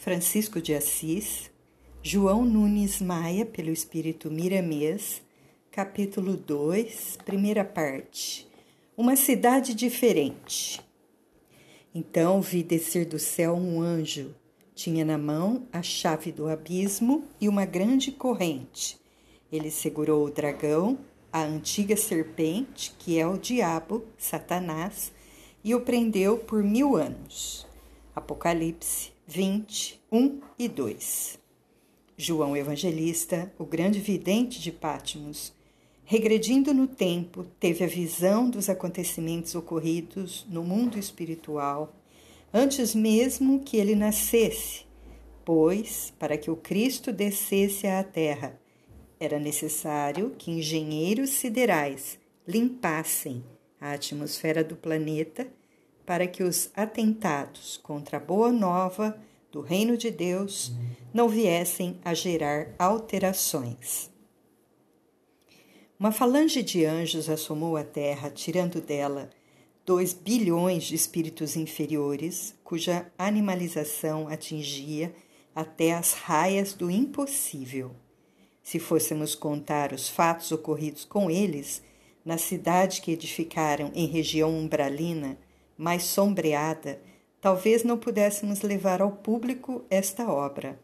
Francisco de Assis, João Nunes Maia, pelo Espírito Miramês, capítulo 2, primeira parte. Uma cidade diferente. Então vi descer do céu um anjo. Tinha na mão a chave do abismo e uma grande corrente. Ele segurou o dragão, a antiga serpente, que é o diabo, Satanás, e o prendeu por mil anos. Apocalipse 20, 1 e 2. João Evangelista, o grande vidente de Pátimos, regredindo no tempo, teve a visão dos acontecimentos ocorridos no mundo espiritual antes mesmo que ele nascesse, pois, para que o Cristo descesse à terra, era necessário que engenheiros siderais limpassem a atmosfera do planeta para que os atentados contra a boa nova do reino de Deus não viessem a gerar alterações. Uma falange de anjos assomou a terra, tirando dela dois bilhões de espíritos inferiores, cuja animalização atingia até as raias do impossível. Se fôssemos contar os fatos ocorridos com eles, na cidade que edificaram em região umbralina, mais sombreada, talvez não pudéssemos levar ao público esta obra.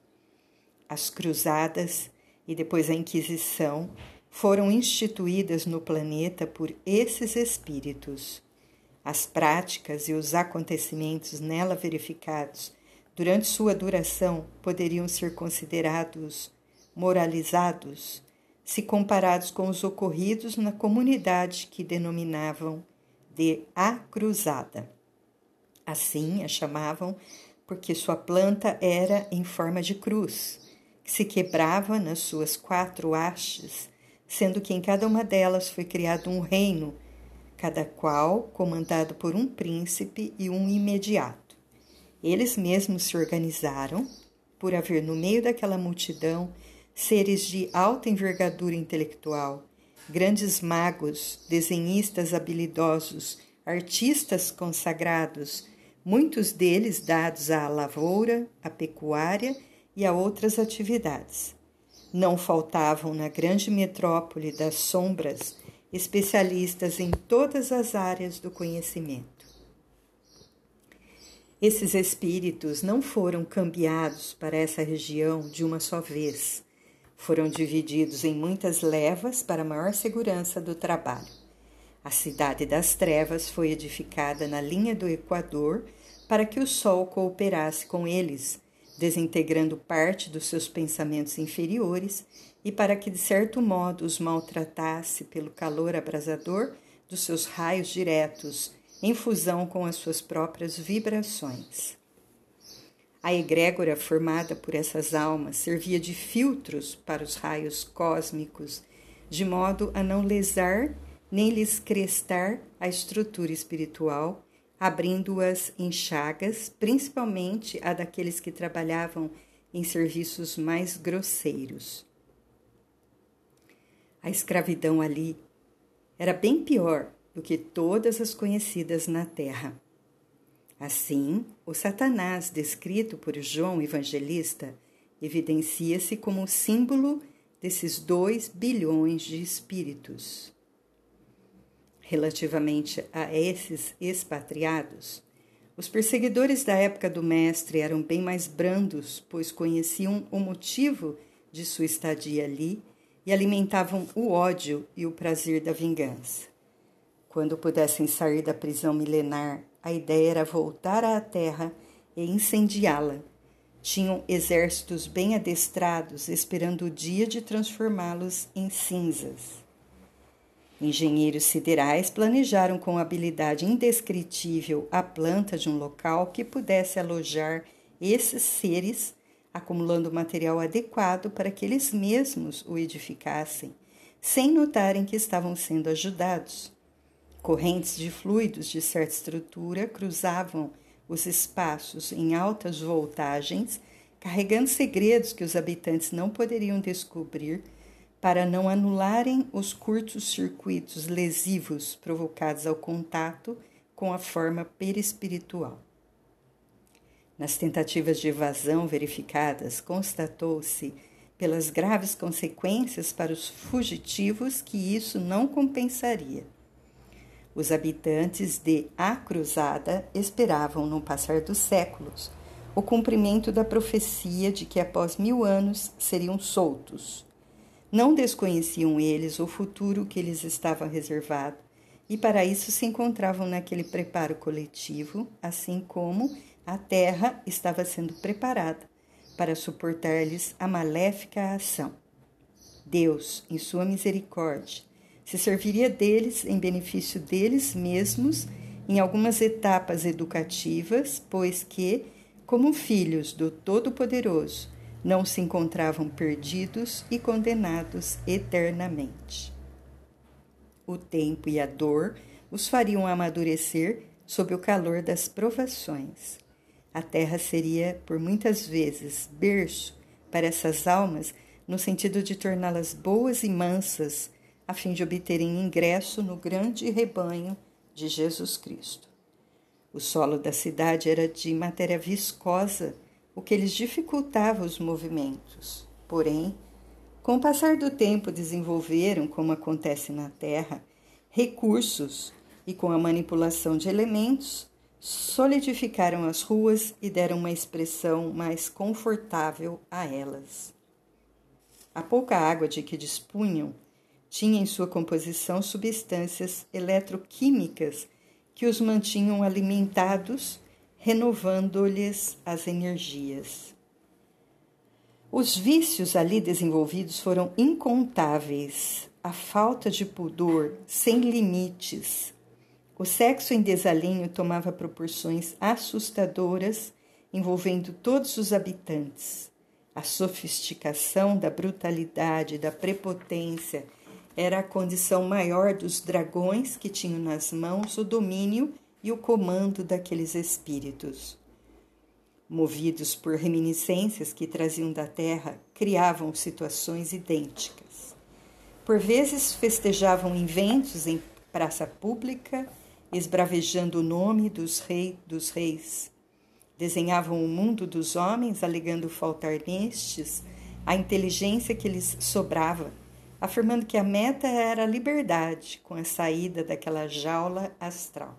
As cruzadas e depois a Inquisição foram instituídas no planeta por esses espíritos. As práticas e os acontecimentos nela verificados durante sua duração poderiam ser considerados moralizados se comparados com os ocorridos na comunidade que denominavam de A Cruzada. Assim a chamavam porque sua planta era em forma de cruz, que se quebrava nas suas quatro hastes, sendo que em cada uma delas foi criado um reino, cada qual comandado por um príncipe e um imediato. Eles mesmos se organizaram, por haver no meio daquela multidão seres de alta envergadura intelectual, grandes magos, desenhistas habilidosos, artistas consagrados, muitos deles dados à lavoura, à pecuária e a outras atividades. Não faltavam na grande metrópole das sombras especialistas em todas as áreas do conhecimento. Esses espíritos não foram cambiados para essa região de uma só vez foram divididos em muitas levas para maior segurança do trabalho. A cidade das trevas foi edificada na linha do Equador para que o sol cooperasse com eles, desintegrando parte dos seus pensamentos inferiores e para que, de certo modo, os maltratasse pelo calor abrasador dos seus raios diretos, em fusão com as suas próprias vibrações. A egrégora formada por essas almas servia de filtros para os raios cósmicos, de modo a não lesar nem lhes crestar a estrutura espiritual, abrindo-as em chagas, principalmente a daqueles que trabalhavam em serviços mais grosseiros. A escravidão ali era bem pior do que todas as conhecidas na terra. Assim, o Satanás, descrito por João Evangelista, evidencia-se como o símbolo desses dois bilhões de espíritos. Relativamente a esses expatriados, os perseguidores da época do Mestre eram bem mais brandos, pois conheciam o motivo de sua estadia ali e alimentavam o ódio e o prazer da vingança. Quando pudessem sair da prisão milenar a ideia era voltar à terra e incendiá-la. Tinham exércitos bem adestrados, esperando o dia de transformá-los em cinzas. Engenheiros siderais planejaram com habilidade indescritível a planta de um local que pudesse alojar esses seres, acumulando material adequado para que eles mesmos o edificassem, sem notarem que estavam sendo ajudados. Correntes de fluidos de certa estrutura cruzavam os espaços em altas voltagens, carregando segredos que os habitantes não poderiam descobrir para não anularem os curtos circuitos lesivos provocados ao contato com a forma perispiritual. Nas tentativas de evasão verificadas, constatou-se, pelas graves consequências para os fugitivos, que isso não compensaria. Os habitantes de A Cruzada esperavam, no passar dos séculos, o cumprimento da profecia de que após mil anos seriam soltos. Não desconheciam eles o futuro que lhes estava reservado, e para isso se encontravam naquele preparo coletivo, assim como a terra estava sendo preparada para suportar-lhes a maléfica ação. Deus, em sua misericórdia, se serviria deles em benefício deles mesmos em algumas etapas educativas, pois que, como filhos do Todo-Poderoso, não se encontravam perdidos e condenados eternamente. O tempo e a dor os fariam amadurecer sob o calor das provações. A terra seria, por muitas vezes, berço para essas almas, no sentido de torná-las boas e mansas, a fim de obterem ingresso no grande rebanho de Jesus Cristo. O solo da cidade era de matéria viscosa, o que lhes dificultava os movimentos. Porém, com o passar do tempo, desenvolveram, como acontece na Terra, recursos e, com a manipulação de elementos, solidificaram as ruas e deram uma expressão mais confortável a elas. A pouca água de que dispunham tinha em sua composição substâncias eletroquímicas que os mantinham alimentados, renovando-lhes as energias. Os vícios ali desenvolvidos foram incontáveis. A falta de pudor sem limites. O sexo em desalinho tomava proporções assustadoras, envolvendo todos os habitantes. A sofisticação da brutalidade, da prepotência era a condição maior dos dragões que tinham nas mãos o domínio e o comando daqueles espíritos. Movidos por reminiscências que traziam da terra, criavam situações idênticas. Por vezes festejavam inventos em praça pública, esbravejando o nome dos, rei, dos reis. Desenhavam o mundo dos homens, alegando faltar nestes a inteligência que lhes sobrava afirmando que a meta era a liberdade com a saída daquela jaula astral.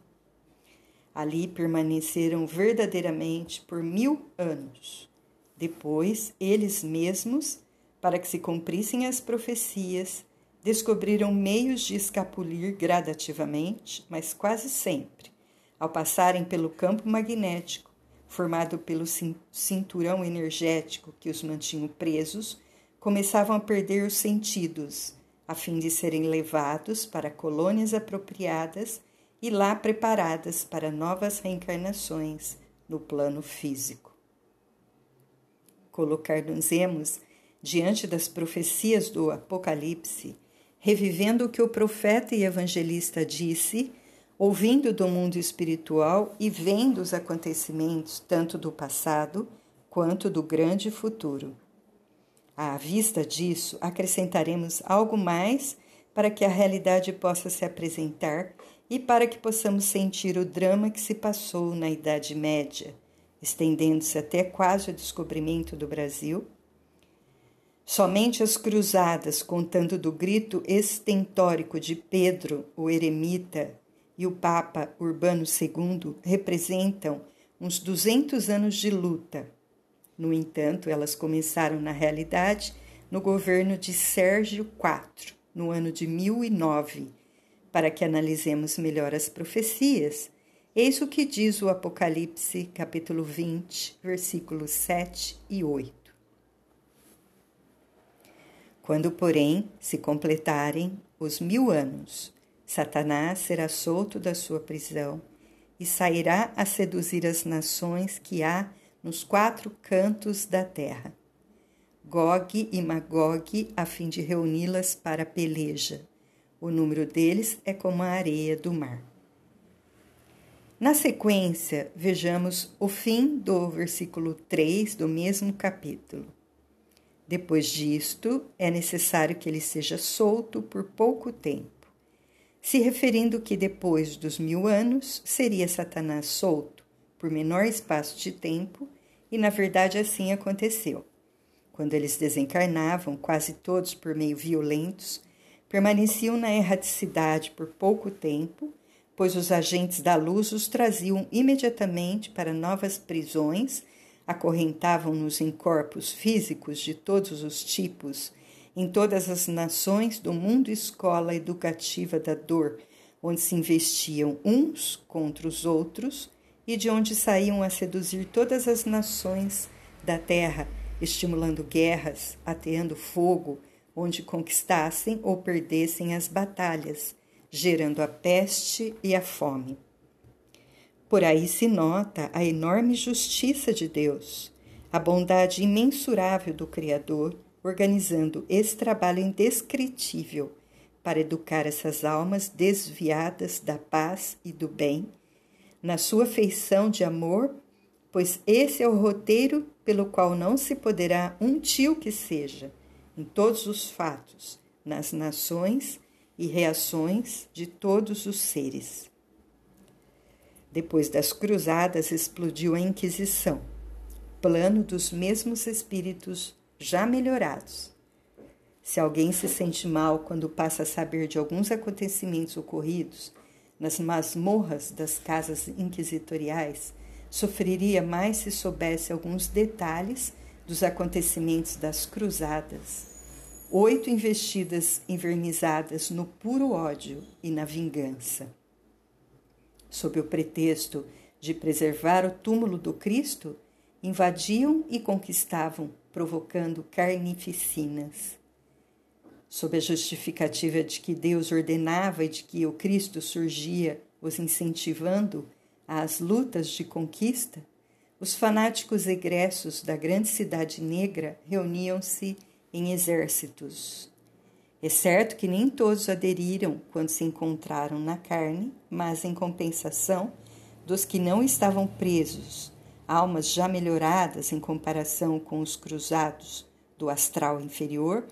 Ali permaneceram verdadeiramente por mil anos. Depois, eles mesmos, para que se cumprissem as profecias, descobriram meios de escapulir gradativamente, mas quase sempre, ao passarem pelo campo magnético, formado pelo cinturão energético que os mantinha presos começavam a perder os sentidos, a fim de serem levados para colônias apropriadas e lá preparadas para novas reencarnações no plano físico. Colocar-nos-emos diante das profecias do Apocalipse, revivendo o que o profeta e evangelista disse, ouvindo do mundo espiritual e vendo os acontecimentos tanto do passado quanto do grande futuro. À vista disso, acrescentaremos algo mais para que a realidade possa se apresentar e para que possamos sentir o drama que se passou na Idade Média, estendendo-se até quase o descobrimento do Brasil. Somente as cruzadas, contando do grito estentórico de Pedro, o eremita, e o Papa Urbano II, representam uns 200 anos de luta no entanto, elas começaram na realidade no governo de Sérgio IV, no ano de 1009. Para que analisemos melhor as profecias, eis o que diz o Apocalipse, capítulo 20, versículos 7 e 8. Quando, porém, se completarem os mil anos, Satanás será solto da sua prisão e sairá a seduzir as nações que há nos quatro cantos da terra. Gog e Magog, a fim de reuni-las para a peleja. O número deles é como a areia do mar. Na sequência, vejamos o fim do versículo 3 do mesmo capítulo. Depois disto, é necessário que ele seja solto por pouco tempo, se referindo que depois dos mil anos seria Satanás solto por menor espaço de tempo, e na verdade assim aconteceu. Quando eles desencarnavam, quase todos por meio violentos, permaneciam na erraticidade por pouco tempo, pois os agentes da luz os traziam imediatamente para novas prisões, acorrentavam-nos em corpos físicos de todos os tipos, em todas as nações do mundo escola educativa da dor, onde se investiam uns contra os outros e de onde saíam a seduzir todas as nações da terra estimulando guerras, ateando fogo, onde conquistassem ou perdessem as batalhas, gerando a peste e a fome. Por aí se nota a enorme justiça de Deus, a bondade imensurável do Criador, organizando esse trabalho indescritível para educar essas almas desviadas da paz e do bem, na sua feição de amor pois esse é o roteiro pelo qual não se poderá um tio que seja, em todos os fatos, nas nações e reações de todos os seres. Depois das cruzadas explodiu a Inquisição, plano dos mesmos espíritos já melhorados. Se alguém se sente mal quando passa a saber de alguns acontecimentos ocorridos nas masmorras das casas inquisitoriais, sofreria mais se soubesse alguns detalhes dos acontecimentos das cruzadas. Oito investidas envernizadas no puro ódio e na vingança. Sob o pretexto de preservar o túmulo do Cristo, invadiam e conquistavam, provocando carnificinas. Sob a justificativa de que Deus ordenava e de que o Cristo surgia os incentivando, às lutas de conquista, os fanáticos egressos da grande cidade negra reuniam-se em exércitos. É certo que nem todos aderiram quando se encontraram na carne, mas em compensação, dos que não estavam presos, almas já melhoradas em comparação com os cruzados do astral inferior,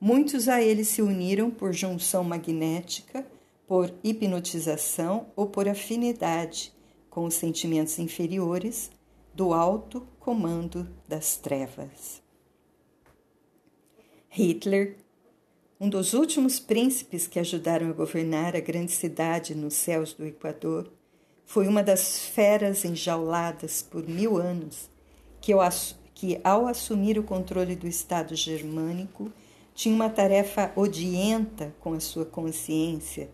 muitos a eles se uniram por junção magnética, por hipnotização ou por afinidade com os sentimentos inferiores do alto comando das trevas. Hitler, um dos últimos príncipes que ajudaram a governar a grande cidade nos céus do Equador, foi uma das feras enjauladas por mil anos que ao assumir o controle do Estado germânico, tinha uma tarefa odienta com a sua consciência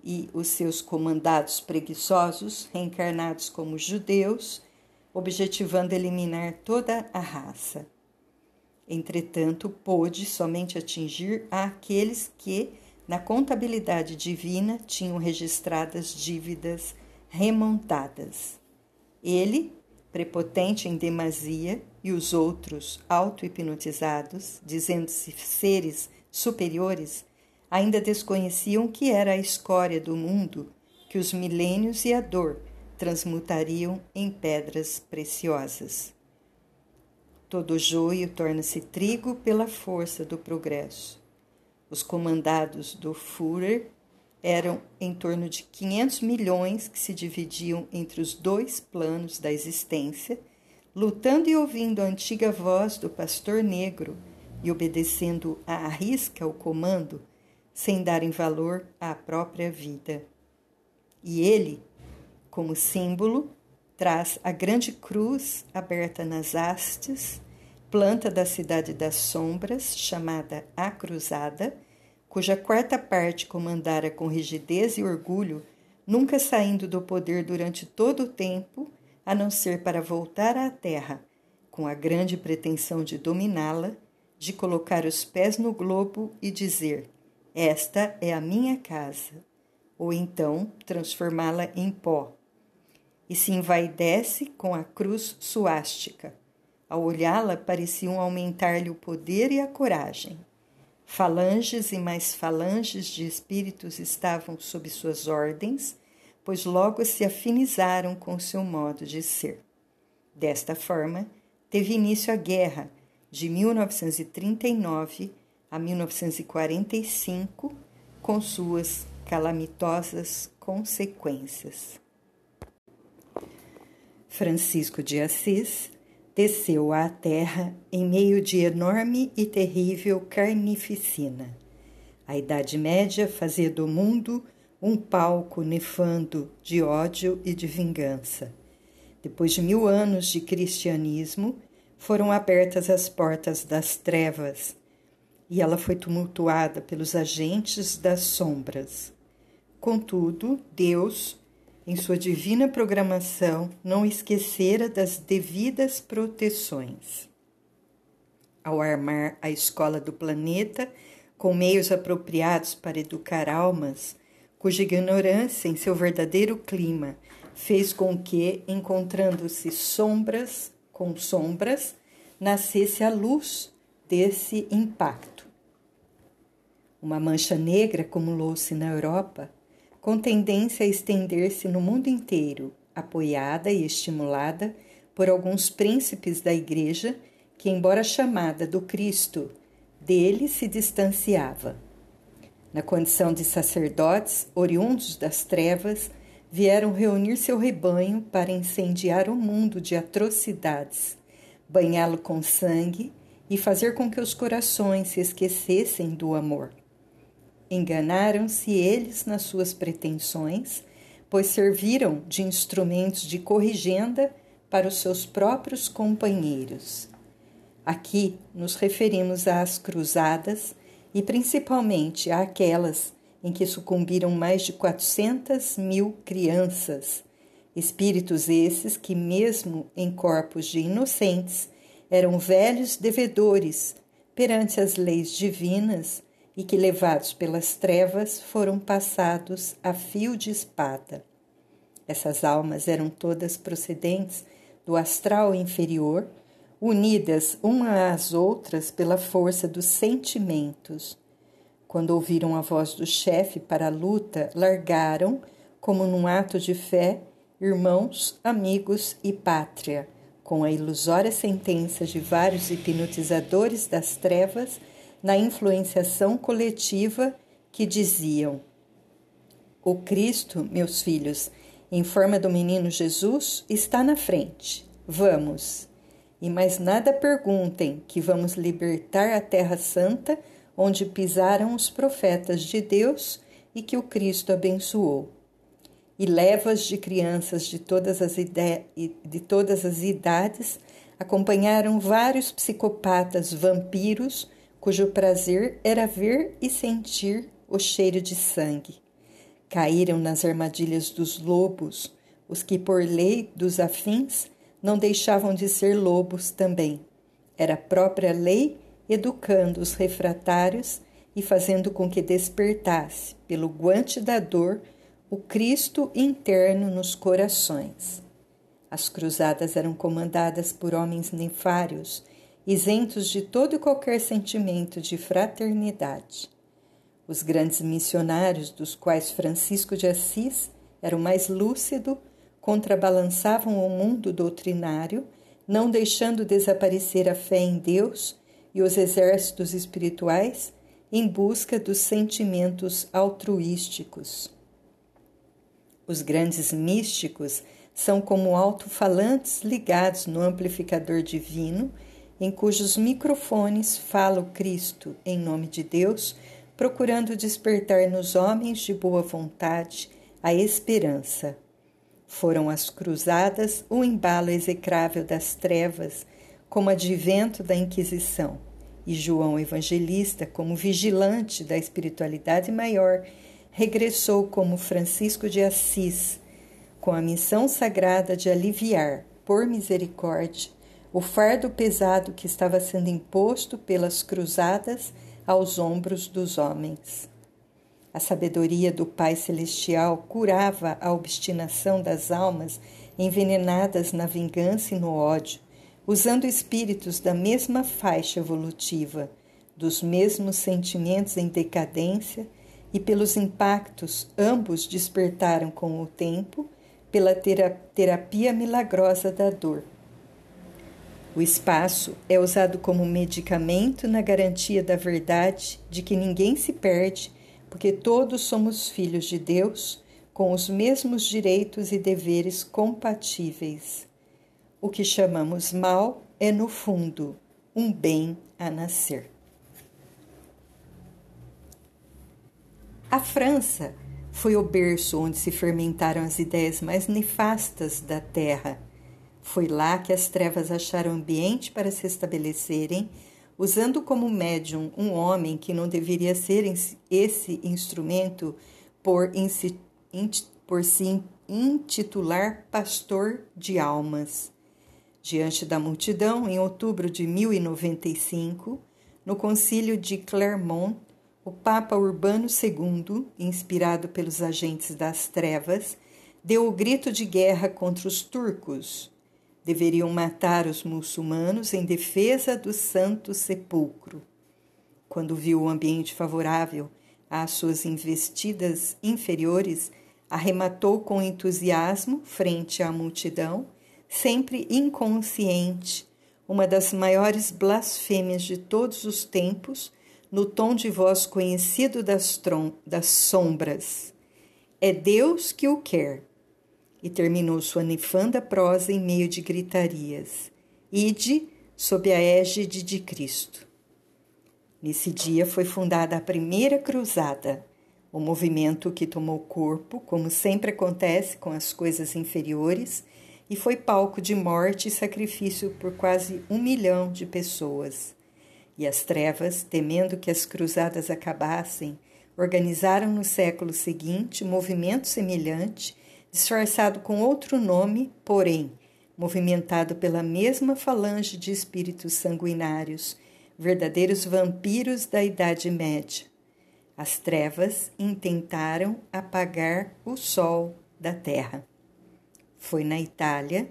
e os seus comandados preguiçosos, reencarnados como judeus, objetivando eliminar toda a raça. Entretanto, pôde somente atingir aqueles que, na contabilidade divina, tinham registradas dívidas remontadas. Ele, prepotente em demasia, e os outros, auto-hipnotizados, dizendo-se seres superiores, ainda desconheciam que era a escória do mundo que os milênios e a dor transmutariam em pedras preciosas. Todo joio torna-se trigo pela força do progresso. Os comandados do Führer eram em torno de 500 milhões que se dividiam entre os dois planos da existência, lutando e ouvindo a antiga voz do pastor negro e obedecendo à risca o comando sem darem valor à própria vida. E ele, como símbolo, traz a grande cruz aberta nas hastes, planta da cidade das sombras, chamada A Cruzada, cuja quarta parte comandara com rigidez e orgulho, nunca saindo do poder durante todo o tempo, a não ser para voltar à terra, com a grande pretensão de dominá-la, de colocar os pés no globo e dizer: esta é a minha casa, ou então transformá-la em pó. E se envaidece com a cruz suástica. Ao olhá-la, pareciam aumentar-lhe o poder e a coragem. Falanges e mais falanges de espíritos estavam sob suas ordens, pois logo se afinizaram com seu modo de ser. Desta forma, teve início a guerra de 1939 a 1945, com suas calamitosas consequências. Francisco de Assis desceu à terra em meio de enorme e terrível carnificina. A Idade Média fazia do mundo um palco nefando de ódio e de vingança. Depois de mil anos de cristianismo, foram abertas as portas das trevas e ela foi tumultuada pelos agentes das sombras. Contudo, Deus, em sua divina programação, não esquecera das devidas proteções. Ao armar a escola do planeta com meios apropriados para educar almas, cuja ignorância em seu verdadeiro clima fez com que, encontrando-se sombras com sombras, nascesse a luz desse impacto. Uma mancha negra acumulou-se na Europa, com tendência a estender-se no mundo inteiro, apoiada e estimulada por alguns príncipes da Igreja que, embora chamada do Cristo, dele se distanciava. Na condição de sacerdotes, oriundos das trevas, vieram reunir seu rebanho para incendiar o mundo de atrocidades, banhá-lo com sangue e fazer com que os corações se esquecessem do amor. Enganaram-se eles nas suas pretensões, pois serviram de instrumentos de corrigenda para os seus próprios companheiros. Aqui nos referimos às cruzadas e principalmente àquelas em que sucumbiram mais de 400 mil crianças, espíritos esses que, mesmo em corpos de inocentes, eram velhos devedores perante as leis divinas e que, levados pelas trevas, foram passados a fio de espada. Essas almas eram todas procedentes do astral inferior, unidas uma às outras pela força dos sentimentos. Quando ouviram a voz do chefe para a luta, largaram, como num ato de fé, irmãos, amigos e pátria, com a ilusória sentença de vários hipnotizadores das trevas na influenciação coletiva que diziam: O Cristo, meus filhos, em forma do menino Jesus, está na frente. Vamos. E mais nada perguntem, que vamos libertar a Terra Santa, onde pisaram os profetas de Deus e que o Cristo abençoou. E levas de crianças de todas as, de todas as idades acompanharam vários psicopatas vampiros cujo prazer era ver e sentir o cheiro de sangue. Caíram nas armadilhas dos lobos, os que, por lei dos afins, não deixavam de ser lobos também. Era a própria lei educando os refratários e fazendo com que despertasse, pelo guante da dor, o Cristo interno nos corações. As cruzadas eram comandadas por homens nefários isentos de todo e qualquer sentimento de fraternidade. Os grandes missionários, dos quais Francisco de Assis era o mais lúcido, contrabalançavam o mundo doutrinário, não deixando desaparecer a fé em Deus e os exércitos espirituais em busca dos sentimentos altruísticos. Os grandes místicos são como alto-falantes ligados no amplificador divino em cujos microfones fala o Cristo em nome de Deus, procurando despertar nos homens de boa vontade a esperança. Foram as cruzadas o embalo execrável das trevas, como advento da Inquisição, e João Evangelista, como vigilante da espiritualidade maior, regressou como Francisco de Assis, com a missão sagrada de aliviar, por misericórdia, o fardo pesado que estava sendo imposto pelas cruzadas aos ombros dos homens. A sabedoria do Pai Celestial curava a obstinação das almas envenenadas na vingança e no ódio, usando espíritos da mesma faixa evolutiva, dos mesmos sentimentos em decadência e pelos impactos, ambos despertaram com o tempo pela terapia milagrosa da dor. O espaço é usado como medicamento na garantia da verdade de que ninguém se perde, porque todos somos filhos de Deus, com os mesmos direitos e deveres compatíveis. o que chamamos mal é, no fundo, um bem a nascer. A França foi o berço onde se fermentaram as ideias mais nefastas da terra. Foi lá que as trevas acharam ambiente para se estabelecerem, usando como médium um homem que não deveria ser esse instrumento por, por se intitular pastor de almas. Diante da multidão, em outubro de 1095, no concílio de Clermont, o Papa Urbano II, inspirado pelos agentes das trevas, deu o grito de guerra contra os turcos. Deveriam matar os muçulmanos em defesa do Santo Sepulcro. Quando viu o ambiente favorável às suas investidas inferiores, arrematou com entusiasmo frente à multidão, sempre inconsciente, uma das maiores blasfêmias de todos os tempos no tom de voz conhecido das, das sombras. É Deus que o quer. E terminou sua nefanda prosa em meio de gritarias. Ide sob a égide de Cristo. Nesse dia foi fundada a primeira cruzada, o movimento que tomou corpo, como sempre acontece com as coisas inferiores, e foi palco de morte e sacrifício por quase um milhão de pessoas. E as trevas, temendo que as cruzadas acabassem, organizaram no século seguinte movimento semelhante, disfarçado com outro nome, porém, movimentado pela mesma falange de espíritos sanguinários, verdadeiros vampiros da Idade Média. As trevas intentaram apagar o sol da terra. Foi na Itália,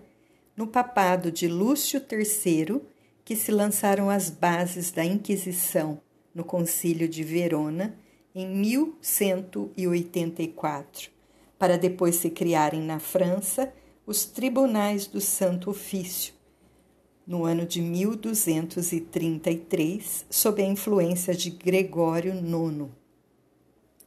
no papado de Lúcio III, que se lançaram as bases da Inquisição no Concílio de Verona em 1184, para depois se criarem na França os Tribunais do Santo Ofício, no ano de 1233, sob a influência de Gregório IX.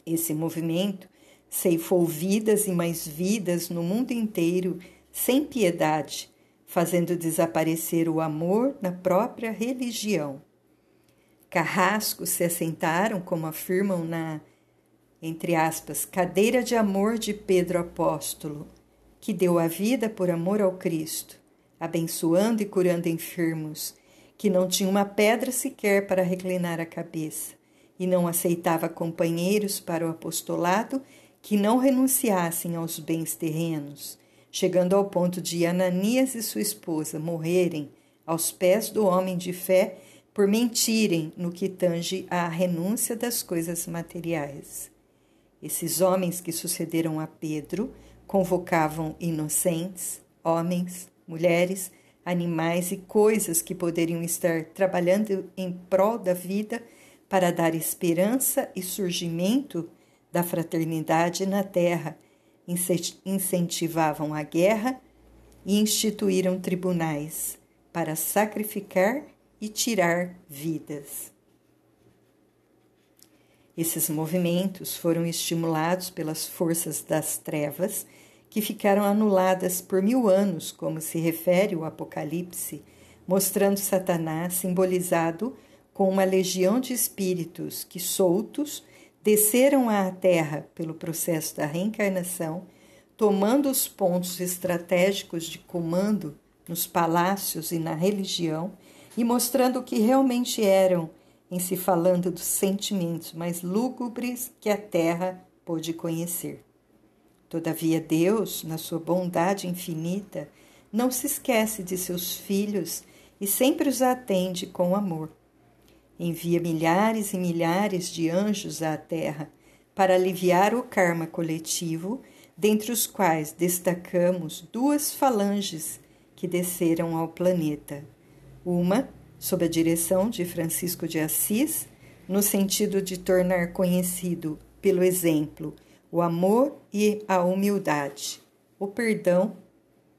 Esse movimento ceifou vidas e mais vidas no mundo inteiro sem piedade fazendo desaparecer o amor na própria religião. Carrascos se assentaram, como afirmam na, entre aspas, cadeira de amor de Pedro Apóstolo, que deu a vida por amor ao Cristo, abençoando e curando enfermos, que não tinha uma pedra sequer para reclinar a cabeça, e não aceitava companheiros para o apostolado que não renunciassem aos bens terrenos, chegando ao ponto de Ananias e sua esposa morrerem aos pés do homem de fé por mentirem no que tange à renúncia das coisas materiais. Esses homens que sucederam a Pedro convocavam inocentes, homens, mulheres, animais e coisas que poderiam estar trabalhando em prol da vida para dar esperança e surgimento da fraternidade na terra incentivavam a guerra e instituíram tribunais para sacrificar e tirar vidas. Esses movimentos foram estimulados pelas forças das trevas, que ficaram anuladas por mil anos, como se refere o Apocalipse, mostrando Satanás simbolizado com uma legião de espíritos que, soltos, desceram à Terra pelo processo da reencarnação, tomando os pontos estratégicos de comando nos palácios e na religião e mostrando que realmente eram em se falando dos sentimentos mais lúgubres que a terra pôde conhecer. Todavia, Deus, na sua bondade infinita, não se esquece de seus filhos e sempre os atende com amor envia milhares e milhares de anjos à Terra para aliviar o karma coletivo, dentre os quais destacamos duas falanges que desceram ao planeta. Uma, sob a direção de Francisco de Assis, no sentido de tornar conhecido, pelo exemplo, o amor e a humildade, o perdão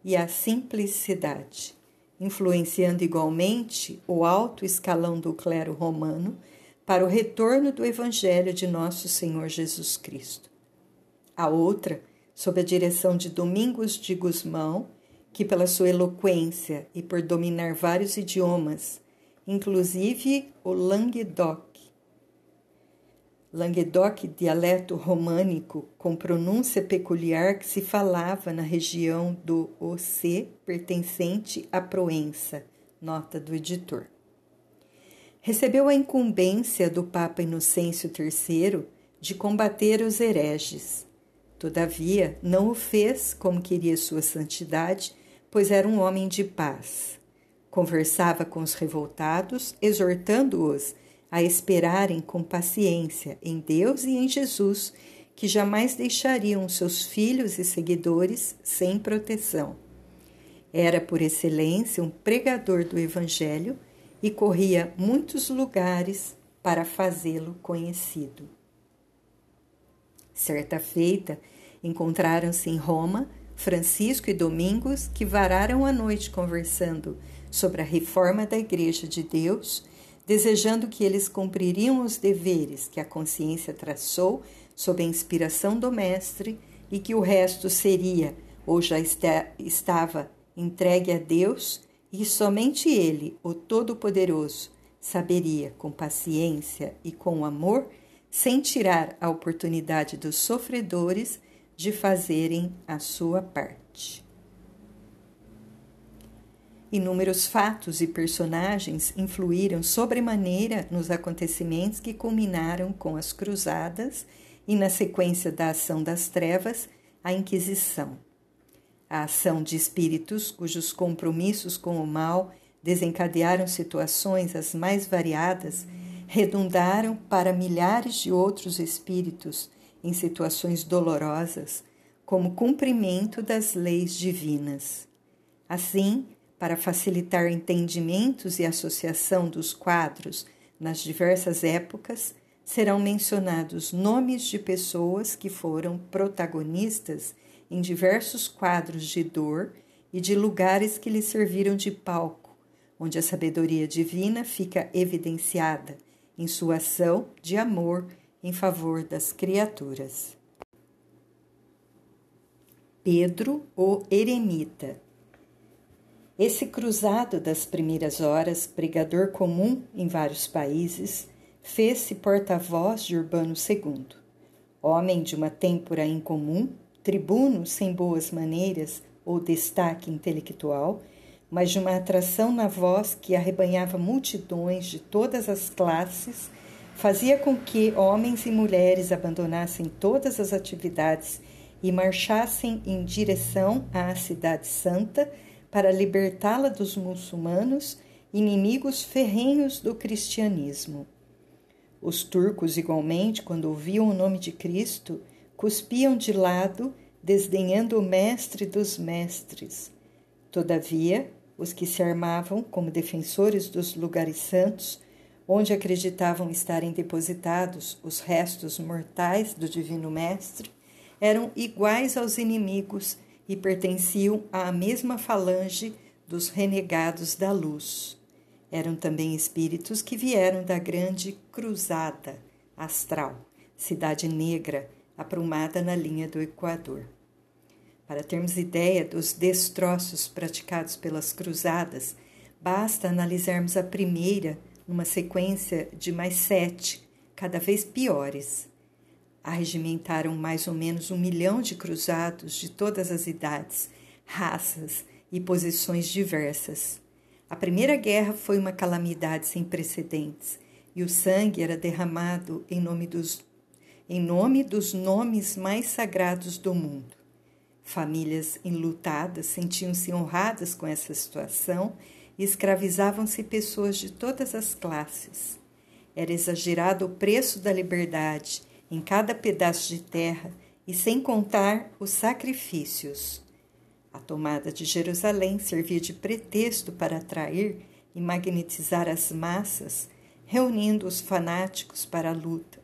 e a simplicidade influenciando igualmente o alto escalão do clero romano para o retorno do Evangelho de nosso Senhor Jesus Cristo. A outra, sob a direção de Domingos de Gusmão, que, pela sua eloquência e por dominar vários idiomas, inclusive o Languedoc, Languedoc, dialeto românico com pronúncia peculiar que se falava na região do OC pertencente à Proença, nota do editor. Recebeu a incumbência do Papa Inocêncio III de combater os hereges. Todavia, não o fez como queria sua santidade, pois era um homem de paz. Conversava com os revoltados, exortando-os a esperarem com paciência em Deus e em Jesus, que jamais deixariam seus filhos e seguidores sem proteção. Era, por excelência, um pregador do Evangelho e corria muitos lugares para fazê-lo conhecido. Certa feita, encontraram-se em Roma Francisco e Domingos, que vararam a noite conversando sobre a reforma da Igreja de Deus desejando que eles cumpririam os deveres que a consciência traçou sob a inspiração do Mestre e que o resto seria ou já está, estava entregue a Deus e somente Ele, o Todo-Poderoso, saberia com paciência e com amor, sem tirar a oportunidade dos sofredores de fazerem a sua parte. Inúmeros fatos e personagens influíram sobremaneira nos acontecimentos que culminaram com as Cruzadas e, na sequência da ação das trevas, a Inquisição. A ação de espíritos cujos compromissos com o mal desencadearam situações as mais variadas redundaram para milhares de outros espíritos em situações dolorosas como cumprimento das leis divinas. Assim, para facilitar entendimentos e associação dos quadros nas diversas épocas, serão mencionados nomes de pessoas que foram protagonistas em diversos quadros de dor e de lugares que lhes serviram de palco, onde a sabedoria divina fica evidenciada em sua ação de amor em favor das criaturas. Pedro, o Eremita esse cruzado das primeiras horas, pregador comum em vários países, fez-se porta-voz de Urbano II. Homem de uma têmpora incomum, tribuno sem boas maneiras ou destaque intelectual, mas de uma atração na voz que arrebanhava multidões de todas as classes, fazia com que homens e mulheres abandonassem todas as atividades e marchassem em direção à Cidade Santa para libertá-la dos muçulmanos, inimigos ferrenhos do cristianismo. Os turcos, igualmente, quando ouviam o nome de Cristo, cuspiam de lado, desdenhando o mestre dos mestres. Todavia, os que se armavam como defensores dos lugares santos, onde acreditavam estarem depositados os restos mortais do Divino Mestre, eram iguais aos inimigos e pertenciam à mesma falange dos renegados da luz. Eram também espíritos que vieram da grande cruzada astral, cidade negra, aprumada na linha do Equador. Para termos ideia dos destroços praticados pelas cruzadas, basta analisarmos a primeira numa sequência de mais sete, cada vez piores arregimentaram mais ou menos um milhão de cruzados de todas as idades, raças e posições diversas. A Primeira Guerra foi uma calamidade sem precedentes e o sangue era derramado em nome dos, em nome dos nomes mais sagrados do mundo. Famílias enlutadas sentiam-se honradas com essa situação e escravizavam-se pessoas de todas as classes. Era exagerado o preço da liberdade em cada pedaço de terra e sem contar os sacrifícios. A tomada de Jerusalém servia de pretexto para atrair e magnetizar as massas, reunindo os fanáticos para a luta.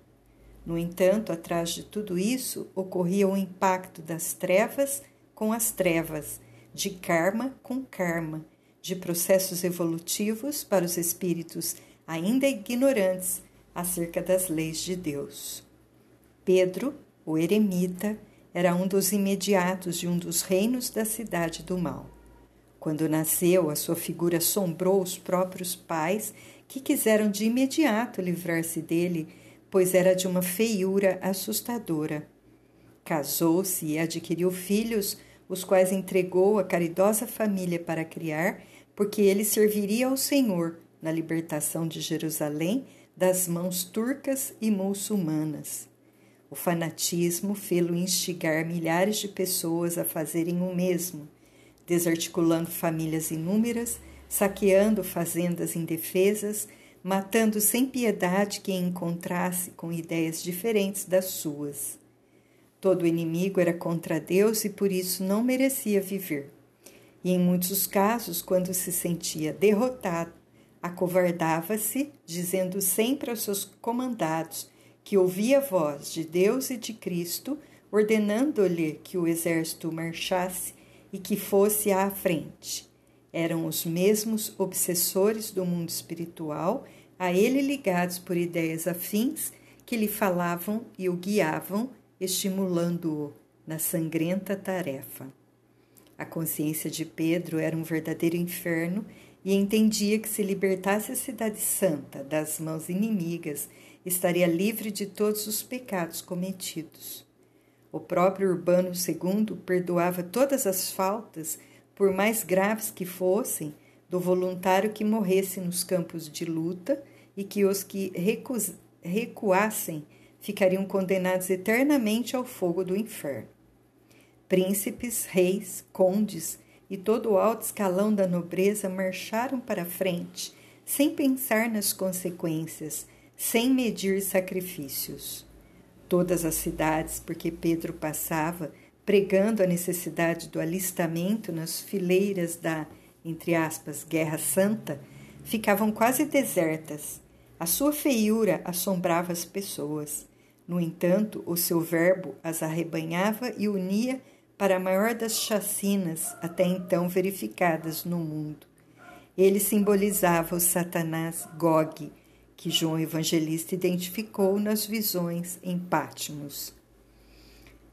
No entanto, atrás de tudo isso ocorria o impacto das trevas com as trevas, de karma com karma, de processos evolutivos para os espíritos ainda ignorantes acerca das leis de Deus. Pedro, o eremita, era um dos imediatos de um dos reinos da cidade do mal. Quando nasceu, a sua figura assombrou os próprios pais, que quiseram de imediato livrar-se dele, pois era de uma feiura assustadora. Casou-se e adquiriu filhos, os quais entregou à caridosa família para criar, porque ele serviria ao Senhor na libertação de Jerusalém das mãos turcas e muçulmanas. O fanatismo fê-lo instigar milhares de pessoas a fazerem o mesmo, desarticulando famílias inúmeras, saqueando fazendas indefesas, matando sem piedade quem encontrasse com ideias diferentes das suas. Todo inimigo era contra Deus e por isso não merecia viver. E em muitos casos, quando se sentia derrotado, acovardava-se, dizendo sempre aos seus comandados que ouvia a voz de Deus e de Cristo, ordenando-lhe que o exército marchasse e que fosse à frente. Eram os mesmos obsessores do mundo espiritual, a ele ligados por ideias afins, que lhe falavam e o guiavam, estimulando-o na sangrenta tarefa. A consciência de Pedro era um verdadeiro inferno e entendia que se libertasse a Cidade Santa das mãos inimigas, estaria livre de todos os pecados cometidos. O próprio Urbano II perdoava todas as faltas, por mais graves que fossem, do voluntário que morresse nos campos de luta e que os que recuassem ficariam condenados eternamente ao fogo do inferno. Príncipes, reis, condes e todo o alto escalão da nobreza marcharam para a frente, sem pensar nas consequências, sem medir sacrifícios. Todas as cidades, porque Pedro passava, pregando a necessidade do alistamento nas fileiras da, entre aspas, Guerra Santa, ficavam quase desertas. A sua feiura assombrava as pessoas. No entanto, o seu verbo as arrebanhava e unia para a maior das chacinas até então verificadas no mundo. Ele simbolizava o Satanás Gog, que João Evangelista identificou nas visões em Pátimos.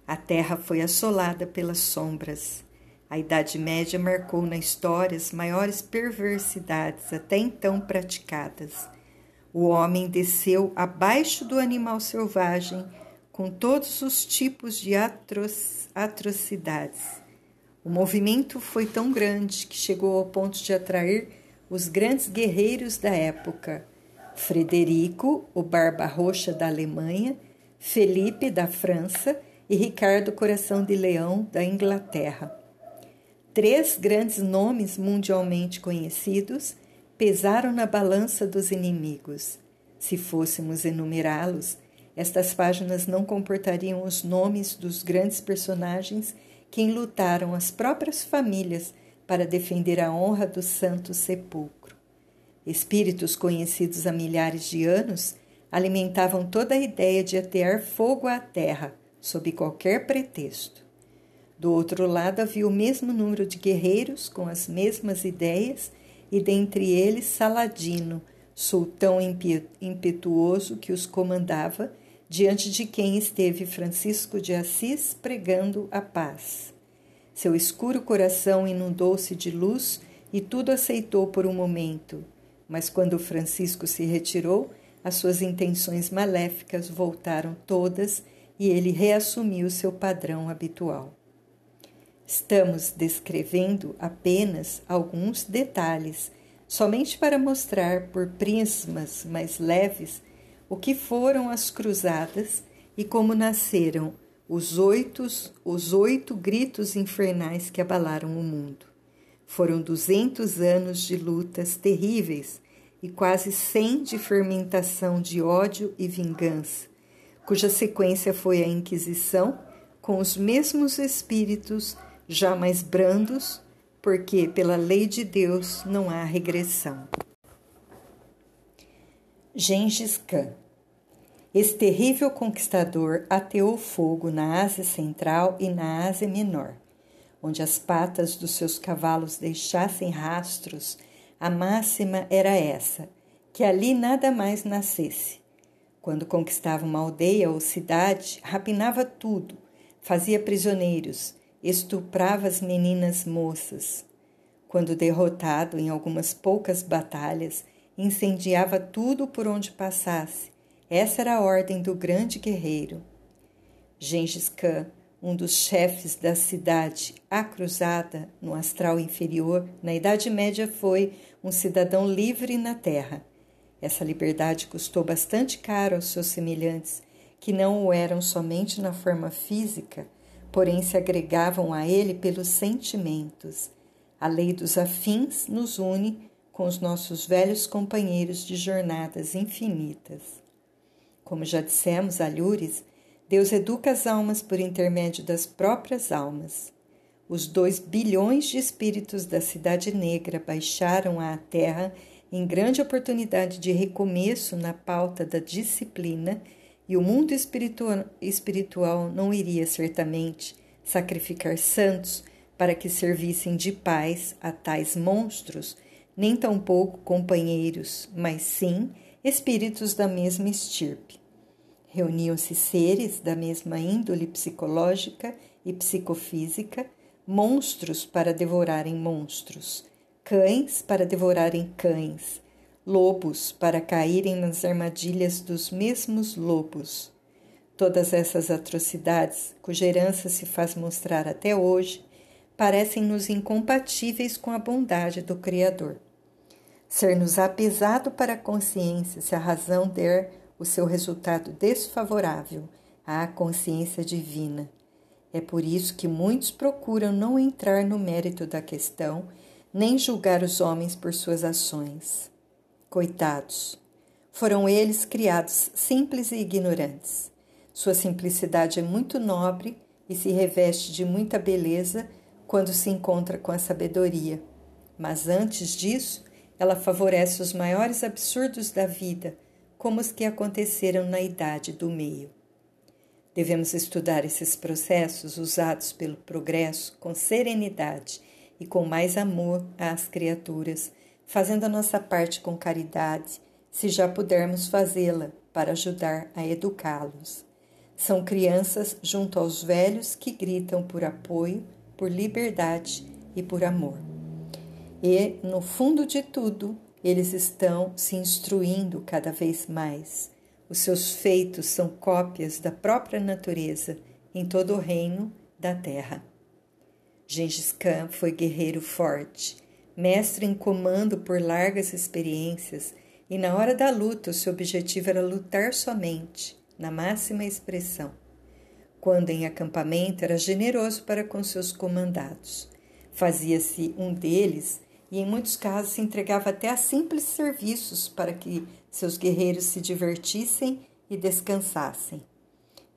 A terra foi assolada pelas sombras. A Idade Média marcou na história as maiores perversidades até então praticadas. O homem desceu abaixo do animal selvagem com todos os tipos de atro atrocidades. O movimento foi tão grande que chegou ao ponto de atrair os grandes guerreiros da época: Frederico, o Barba Roxa da Alemanha, Felipe da França e Ricardo Coração de Leão da Inglaterra. Três grandes nomes mundialmente conhecidos pesaram na balança dos inimigos. Se fôssemos enumerá-los, estas páginas não comportariam os nomes dos grandes personagens que enlutaram as próprias famílias para defender a honra do Santo Sepulcro. Espíritos conhecidos há milhares de anos alimentavam toda a ideia de atear fogo à terra, sob qualquer pretexto. Do outro lado havia o mesmo número de guerreiros com as mesmas ideias, e dentre eles Saladino, sultão impetuoso que os comandava diante de quem esteve Francisco de Assis pregando a paz. Seu escuro coração inundou-se de luz e tudo aceitou por um momento, mas quando Francisco se retirou, as suas intenções maléficas voltaram todas e ele reassumiu seu padrão habitual. Estamos descrevendo apenas alguns detalhes, somente para mostrar por prismas mais leves o que foram as cruzadas e como nasceram os oito, os oito gritos infernais que abalaram o mundo. Foram duzentos anos de lutas terríveis e quase cem de fermentação de ódio e vingança, cuja sequência foi a Inquisição, com os mesmos espíritos já mais brandos, porque pela lei de Deus não há regressão. Gengis Khan. Esse terrível conquistador ateou fogo na Ásia Central e na Ásia Menor. Onde as patas dos seus cavalos deixassem rastros, a máxima era essa: que ali nada mais nascesse. Quando conquistava uma aldeia ou cidade, rapinava tudo, fazia prisioneiros, estuprava as meninas moças. Quando derrotado em algumas poucas batalhas, incendiava tudo por onde passasse. Essa era a ordem do grande guerreiro. Gengis Khan, um dos chefes da cidade acruzada no astral inferior, na Idade Média foi um cidadão livre na terra. Essa liberdade custou bastante caro aos seus semelhantes, que não o eram somente na forma física, porém se agregavam a ele pelos sentimentos. A lei dos afins nos une com os nossos velhos companheiros de jornadas infinitas. Como já dissemos, Alhures, Deus educa as almas por intermédio das próprias almas. Os dois bilhões de espíritos da Cidade Negra baixaram à Terra em grande oportunidade de recomeço na pauta da disciplina, e o mundo espiritual, não iria certamente sacrificar santos para que servissem de paz a tais monstros, nem tampouco companheiros, mas sim espíritos da mesma estirpe. Reuniam-se seres da mesma índole psicológica e psicofísica, monstros para devorarem monstros, cães para devorarem cães, lobos para caírem nas armadilhas dos mesmos lobos. Todas essas atrocidades, cuja herança se faz mostrar até hoje, parecem-nos incompatíveis com a bondade do Criador. Ser-nos apesado para a consciência se a razão der o seu resultado desfavorável à consciência divina. É por isso que muitos procuram não entrar no mérito da questão, nem julgar os homens por suas ações. Coitados! Foram eles criados simples e ignorantes. Sua simplicidade é muito nobre e se reveste de muita beleza quando se encontra com a sabedoria. Mas antes disso, ela favorece os maiores absurdos da vida, como os que aconteceram na idade do meio. Devemos estudar esses processos usados pelo progresso com serenidade e com mais amor às criaturas, fazendo a nossa parte com caridade, se já pudermos fazê-la para ajudar a educá-los. São crianças junto aos velhos que gritam por apoio, por liberdade e por amor. E, no fundo de tudo, eles estão se instruindo cada vez mais. Os seus feitos são cópias da própria natureza em todo o reino da terra. Gengis Khan foi guerreiro forte, mestre em comando por largas experiências, e na hora da luta o seu objetivo era lutar somente, na máxima expressão. Quando em acampamento era generoso para com seus comandados. Fazia-se um deles e em muitos casos se entregava até a simples serviços para que seus guerreiros se divertissem e descansassem.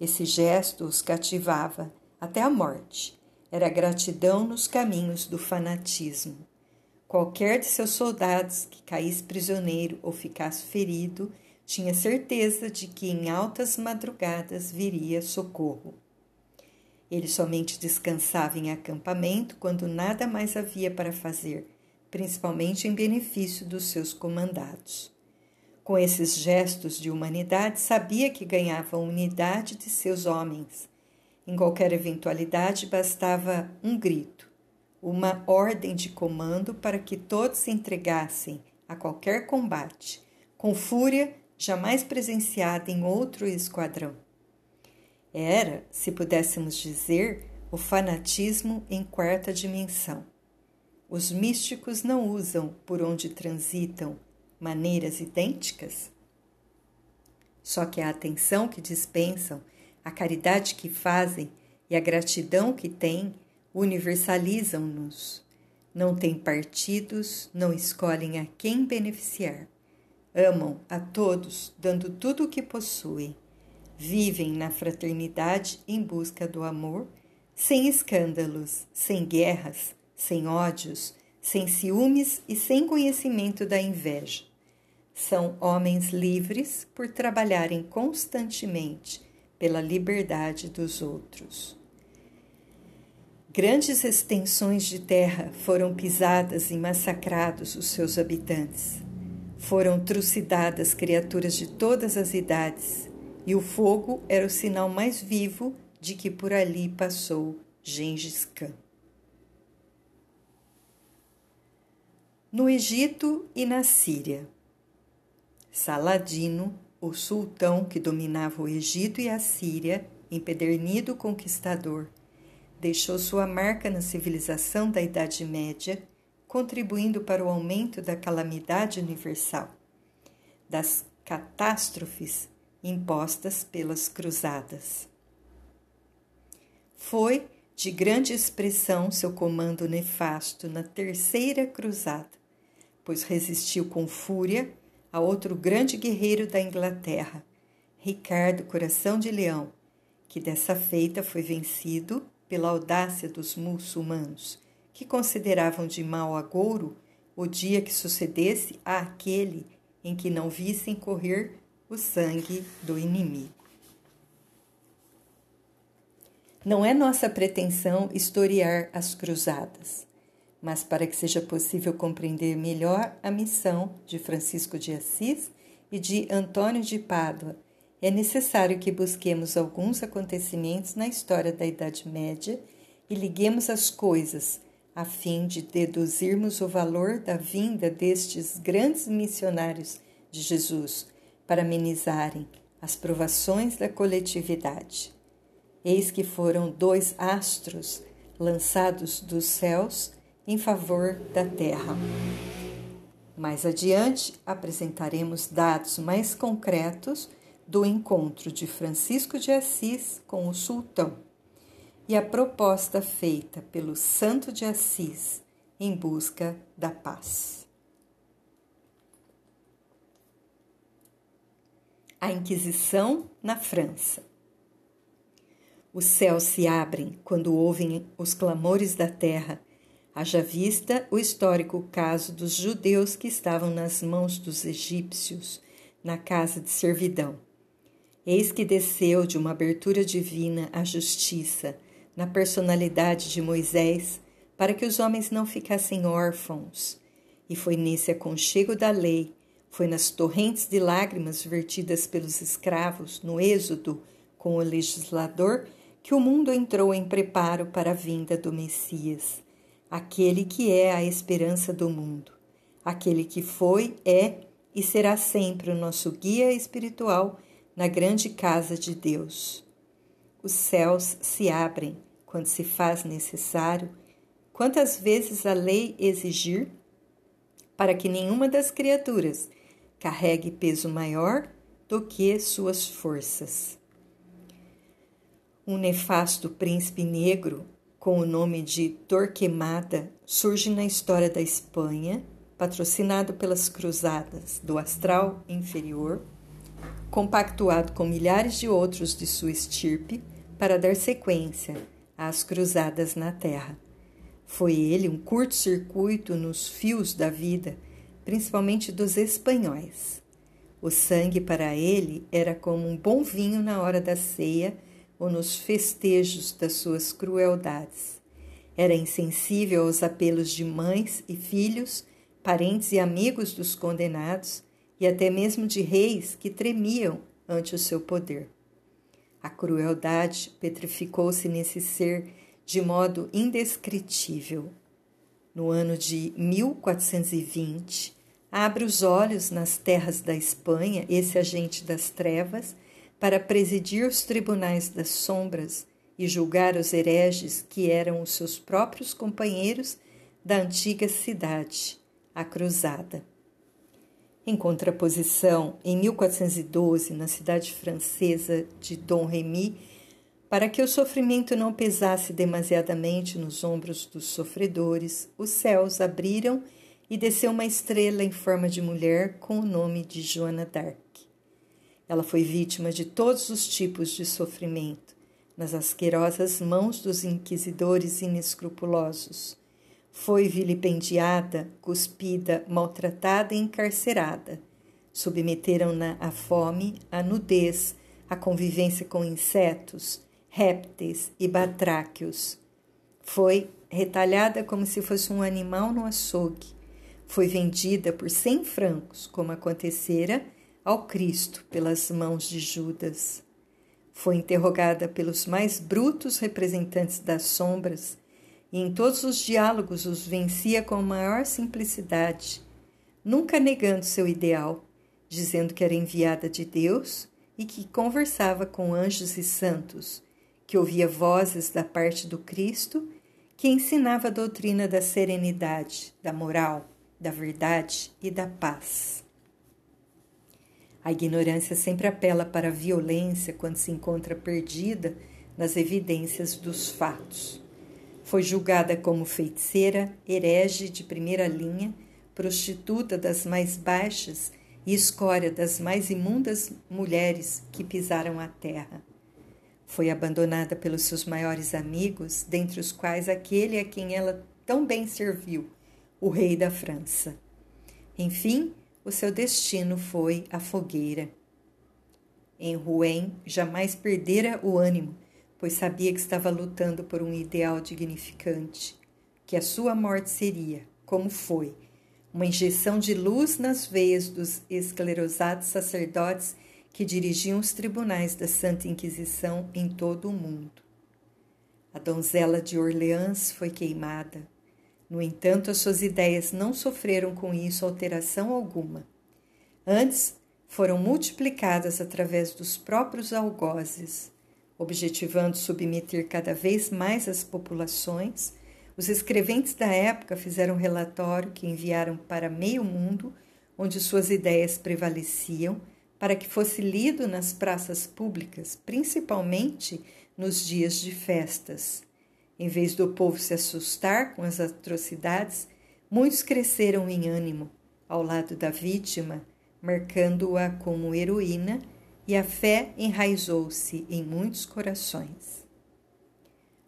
Esse gesto os cativava até a morte. Era gratidão nos caminhos do fanatismo. Qualquer de seus soldados que caísse prisioneiro ou ficasse ferido tinha certeza de que em altas madrugadas viria socorro. Ele somente descansava em acampamento quando nada mais havia para fazer principalmente em benefício dos seus comandados. Com esses gestos de humanidade, sabia que ganhava a unidade de seus homens. Em qualquer eventualidade, bastava um grito, uma ordem de comando para que todos se entregassem a qualquer combate, com fúria jamais presenciada em outro esquadrão. Era, se pudéssemos dizer, o fanatismo em quarta dimensão. Os místicos não usam por onde transitam maneiras idênticas? Só que a atenção que dispensam, a caridade que fazem e a gratidão que têm universalizam-nos. Não têm partidos, não escolhem a quem beneficiar. Amam a todos, dando tudo o que possuem. Vivem na fraternidade em busca do amor, sem escândalos, sem guerras, sem ódios, sem ciúmes e sem conhecimento da inveja. São homens livres por trabalharem constantemente pela liberdade dos outros. Grandes extensões de terra foram pisadas e massacrados os seus habitantes. Foram trucidadas criaturas de todas as idades, e o fogo era o sinal mais vivo de que por ali passou Gengis Khan. No Egito e na Síria. Saladino, o sultão que dominava o Egito e a Síria, empedernido conquistador, deixou sua marca na civilização da Idade Média, contribuindo para o aumento da calamidade universal, das catástrofes impostas pelas cruzadas. Foi de grande expressão seu comando nefasto na Terceira Cruzada, pois resistiu com fúria a outro grande guerreiro da Inglaterra, Ricardo Coração de Leão, que dessa feita foi vencido pela audácia dos muçulmanos, que consideravam de mau agouro o dia que sucedesse àquele em que não vissem correr o sangue do inimigo. Não é nossa pretensão historiar as cruzadas, mas para que seja possível compreender melhor a missão de Francisco de Assis e de Antônio de Pádua, é necessário que busquemos alguns acontecimentos na história da Idade Média e liguemos as coisas, a fim de deduzirmos o valor da vinda destes grandes missionários de Jesus para amenizarem as provações da coletividade. Eis que foram dois astros lançados dos céus em favor da terra. Mais adiante apresentaremos dados mais concretos do encontro de Francisco de Assis com o sultão e a proposta feita pelo Santo de Assis em busca da paz. A Inquisição na França. Os céus se abrem quando ouvem os clamores da terra. Haja vista o histórico caso dos judeus que estavam nas mãos dos egípcios, na casa de servidão. Eis que desceu de uma abertura divina a justiça, na personalidade de Moisés, para que os homens não ficassem órfãos. E foi nesse aconchego da lei, foi nas torrentes de lágrimas vertidas pelos escravos no Êxodo com o legislador que o mundo entrou em preparo para a vinda do Messias, aquele que é a esperança do mundo, aquele que foi, é e será sempre o nosso guia espiritual na grande casa de Deus. Os céus se abrem quando se faz necessário, quantas vezes a lei exigir, para que nenhuma das criaturas carregue peso maior do que suas forças? Um nefasto príncipe negro com o nome de Torquemada surge na história da Espanha, patrocinado pelas cruzadas do astral inferior, compactuado com milhares de outros de sua estirpe para dar sequência às cruzadas na terra. Foi ele um curto-circuito nos fios da vida, principalmente dos espanhóis. O sangue para ele era como um bom vinho na hora da ceia ou nos festejos das suas crueldades. Era insensível aos apelos de mães e filhos, parentes e amigos dos condenados e até mesmo de reis que tremiam ante o seu poder. A crueldade petrificou-se nesse ser de modo indescritível. No ano de 1420, abre os olhos nas terras da Espanha esse agente das trevas para presidir os tribunais das sombras e julgar os hereges que eram os seus próprios companheiros da antiga cidade, a Cruzada. Em contraposição, em 1412, na cidade francesa de Dom Remy, para que o sofrimento não pesasse demasiadamente nos ombros dos sofredores, os céus abriram e desceu uma estrela em forma de mulher com o nome de Joana d'Arc. Ela foi vítima de todos os tipos de sofrimento nas asquerosas mãos dos inquisidores inescrupulosos. Foi vilipendiada, cuspida, maltratada e encarcerada. Submeteram-na à fome, à nudez, à convivência com insetos, répteis e batráquios. Foi retalhada como se fosse um animal no açougue. Foi vendida por cem francos, como acontecera ao Cristo pelas mãos de Judas. Foi interrogada pelos mais brutos representantes das sombras e em todos os diálogos os vencia com a maior simplicidade, nunca negando seu ideal, dizendo que era enviada de Deus e que conversava com anjos e santos, que ouvia vozes da parte do Cristo, que ensinava a doutrina da serenidade, da moral, da verdade e da paz. A ignorância sempre apela para a violência quando se encontra perdida nas evidências dos fatos. Foi julgada como feiticeira, herege de primeira linha, prostituta das mais baixas e escória das mais imundas mulheres que pisaram a terra. Foi abandonada pelos seus maiores amigos, dentre os quais aquele a quem ela tão bem serviu, o rei da França. Enfim, o seu destino foi a fogueira. Em Rouen jamais perdera o ânimo, pois sabia que estava lutando por um ideal dignificante, que a sua morte seria, como foi, uma injeção de luz nas veias dos esclerosados sacerdotes que dirigiam os tribunais da Santa Inquisição em todo o mundo. A donzela de Orleans foi queimada, no entanto, as suas ideias não sofreram com isso alteração alguma. Antes, foram multiplicadas através dos próprios algozes, objetivando submeter cada vez mais as populações. Os escreventes da época fizeram relatório que enviaram para meio mundo, onde suas ideias prevaleciam, para que fosse lido nas praças públicas, principalmente nos dias de festas. Em vez do povo se assustar com as atrocidades, muitos cresceram em ânimo ao lado da vítima, marcando-a como heroína, e a fé enraizou-se em muitos corações.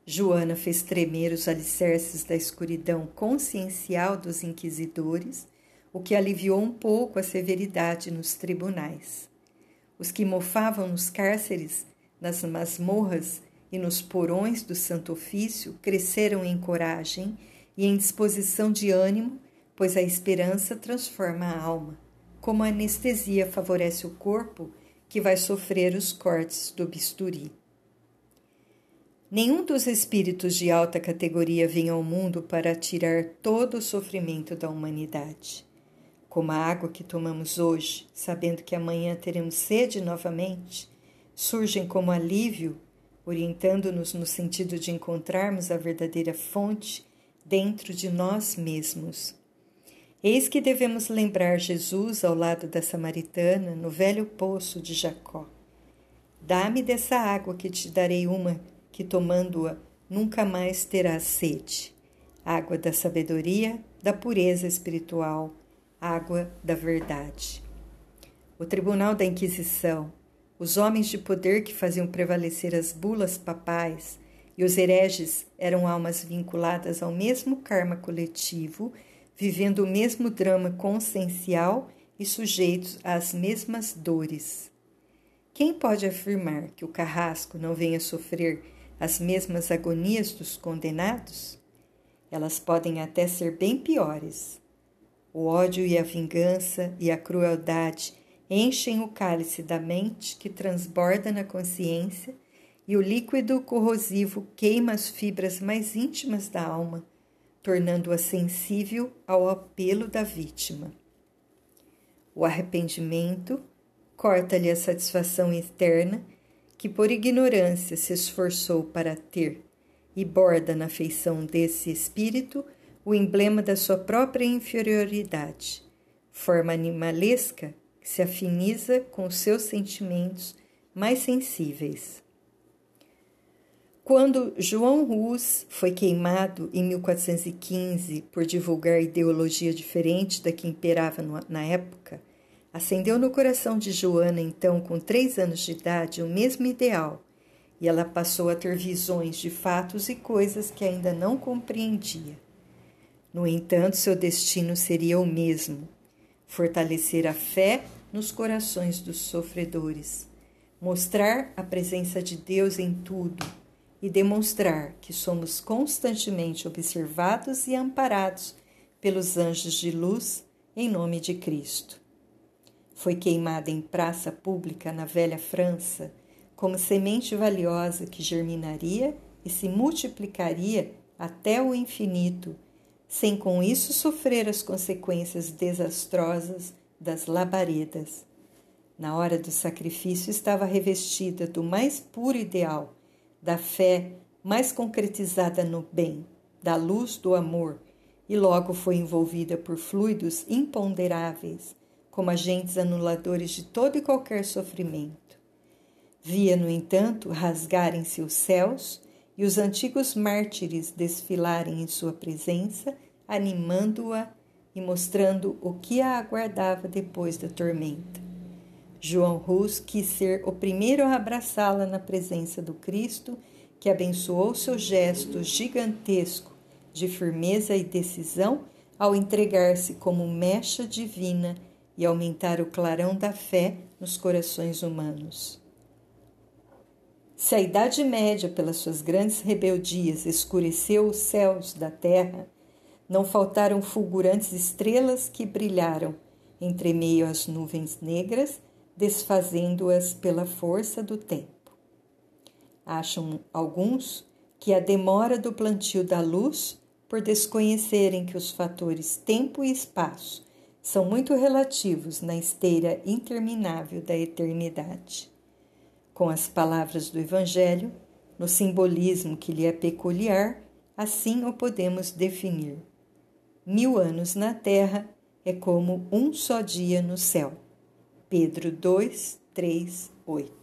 Joana fez tremer os alicerces da escuridão consciencial dos inquisidores, o que aliviou um pouco a severidade nos tribunais. Os que mofavam nos cárceres, nas masmorras e nos porões do Santo Ofício cresceram em coragem e em disposição de ânimo, pois a esperança transforma a alma, como a anestesia favorece o corpo que vai sofrer os cortes do bisturi. Nenhum dos espíritos de alta categoria vinha ao mundo para tirar todo o sofrimento da humanidade. Como a água que tomamos hoje, sabendo que amanhã teremos sede novamente, surgem como alívio orientando-nos no sentido de encontrarmos a verdadeira fonte dentro de nós mesmos. Eis que devemos lembrar Jesus ao lado da samaritana no velho poço de Jacó. Dá-me dessa água que te darei uma que tomando-a nunca mais terás sede. Água da sabedoria, da pureza espiritual, água da verdade. O Tribunal da Inquisição, os homens de poder que faziam prevalecer as bulas papais e os hereges eram almas vinculadas ao mesmo karma coletivo, vivendo o mesmo drama consciencial e sujeitos às mesmas dores. Quem pode afirmar que o carrasco não venha sofrer as mesmas agonias dos condenados? Elas podem até ser bem piores. O ódio e a vingança e a crueldade enchem o cálice da mente que transborda na consciência e o líquido corrosivo queima as fibras mais íntimas da alma, tornando-a sensível ao apelo da vítima. O arrependimento corta-lhe a satisfação eterna que por ignorância se esforçou para ter e borda na feição desse espírito o emblema da sua própria inferioridade, forma animalesca se afiniza com os seus sentimentos mais sensíveis. Quando João Rus foi queimado em 1415 por divulgar ideologia diferente da que imperava na época, acendeu no coração de Joana, então com três anos de idade, o mesmo ideal, e ela passou a ter visões de fatos e coisas que ainda não compreendia. No entanto, seu destino seria o mesmo: fortalecer a fé nos corações dos sofredores, mostrar a presença de Deus em tudo e demonstrar que somos constantemente observados e amparados pelos anjos de luz em nome de Cristo. Foi queimada em praça pública na velha França como semente valiosa que germinaria e se multiplicaria até o infinito, sem com isso sofrer as consequências desastrosas das labaredas. Na hora do sacrifício estava revestida do mais puro ideal, da fé mais concretizada no bem, da luz do amor, e logo foi envolvida por fluidos imponderáveis, como agentes anuladores de todo e qualquer sofrimento. Via, no entanto, rasgarem-se os céus e os antigos mártires desfilarem em sua presença, animando-a e mostrando o que a aguardava depois da tormenta. João Rus quis ser o primeiro a abraçá-la na presença do Cristo, que abençoou seu gesto gigantesco de firmeza e decisão ao entregar-se como mecha divina e aumentar o clarão da fé nos corações humanos. Se a Idade Média, pelas suas grandes rebeldias, escureceu os céus da terra, não faltaram fulgurantes estrelas que brilharam entre meio às nuvens negras, desfazendo-as pela força do tempo. Acham alguns que a demora do plantio da luz, por desconhecerem que os fatores tempo e espaço são muito relativos na esteira interminável da eternidade com as palavras do Evangelho, no simbolismo que lhe é peculiar, assim o podemos definir. Mil anos na terra é como um só dia no céu. Pedro 2, 3, 8.